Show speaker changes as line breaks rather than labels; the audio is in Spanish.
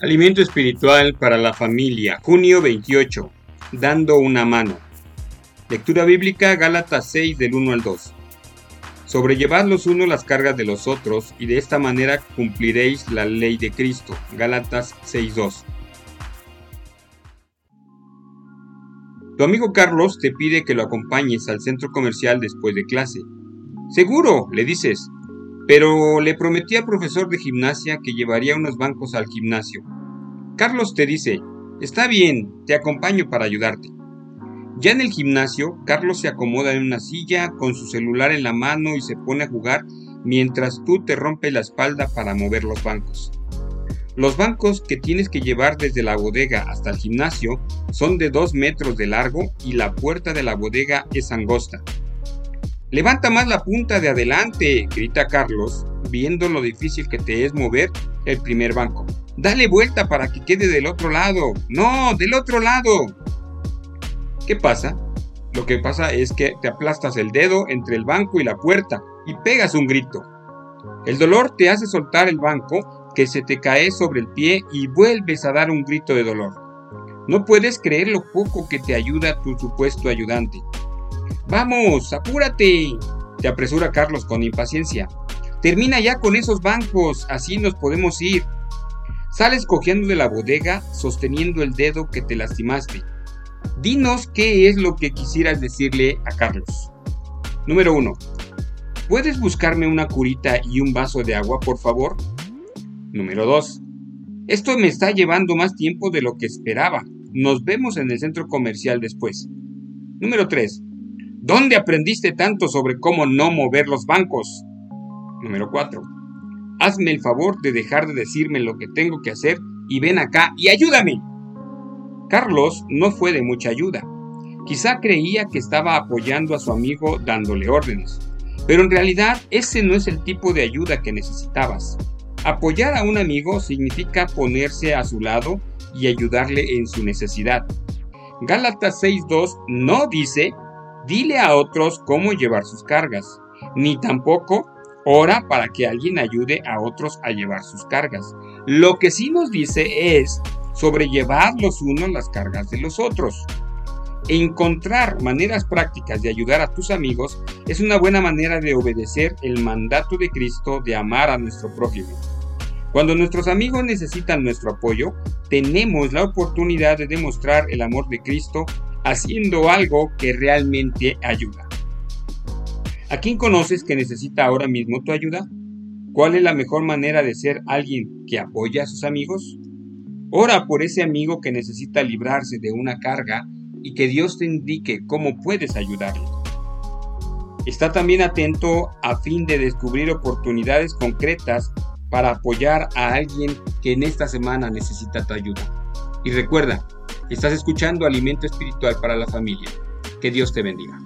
Alimento espiritual para la familia, junio 28. Dando una mano. Lectura bíblica, Gálatas 6 del 1 al 2. Sobrellevad los unos las cargas de los otros, y de esta manera cumpliréis la ley de Cristo. Gálatas 6.2. Tu amigo Carlos te pide que lo acompañes al centro comercial después de clase. Seguro, le dices, pero le prometí al profesor de gimnasia que llevaría unos bancos al gimnasio. Carlos te dice, está bien, te acompaño para ayudarte. Ya en el gimnasio, Carlos se acomoda en una silla con su celular en la mano y se pone a jugar mientras tú te rompes la espalda para mover los bancos. Los bancos que tienes que llevar desde la bodega hasta el gimnasio son de 2 metros de largo y la puerta de la bodega es angosta. Levanta más la punta de adelante, grita Carlos, viendo lo difícil que te es mover el primer banco. Dale vuelta para que quede del otro lado. No, del otro lado. ¿Qué pasa? Lo que pasa es que te aplastas el dedo entre el banco y la puerta y pegas un grito. El dolor te hace soltar el banco que se te cae sobre el pie y vuelves a dar un grito de dolor. No puedes creer lo poco que te ayuda tu supuesto ayudante. Vamos, apúrate. Te apresura Carlos con impaciencia. Termina ya con esos bancos, así nos podemos ir. Sales cogiendo de la bodega sosteniendo el dedo que te lastimaste. Dinos qué es lo que quisieras decirle a Carlos. Número 1. ¿Puedes buscarme una curita y un vaso de agua, por favor? Número 2. Esto me está llevando más tiempo de lo que esperaba. Nos vemos en el centro comercial después. Número 3. ¿Dónde aprendiste tanto sobre cómo no mover los bancos? Número 4. Hazme el favor de dejar de decirme lo que tengo que hacer y ven acá y ayúdame. Carlos no fue de mucha ayuda. Quizá creía que estaba apoyando a su amigo dándole órdenes, pero en realidad ese no es el tipo de ayuda que necesitabas. Apoyar a un amigo significa ponerse a su lado y ayudarle en su necesidad. Gálatas 6.2 no dice dile a otros cómo llevar sus cargas, ni tampoco ora para que alguien ayude a otros a llevar sus cargas. Lo que sí nos dice es sobrellevar los unos las cargas de los otros. Encontrar maneras prácticas de ayudar a tus amigos es una buena manera de obedecer el mandato de Cristo de amar a nuestro prójimo. Cuando nuestros amigos necesitan nuestro apoyo, tenemos la oportunidad de demostrar el amor de Cristo haciendo algo que realmente ayuda. ¿A quién conoces que necesita ahora mismo tu ayuda? ¿Cuál es la mejor manera de ser alguien que apoya a sus amigos? Ora por ese amigo que necesita librarse de una carga y que Dios te indique cómo puedes ayudarle. Está también atento a fin de descubrir oportunidades concretas para apoyar a alguien que en esta semana necesita tu ayuda. Y recuerda, Estás escuchando Alimento Espiritual para la Familia. Que Dios te bendiga.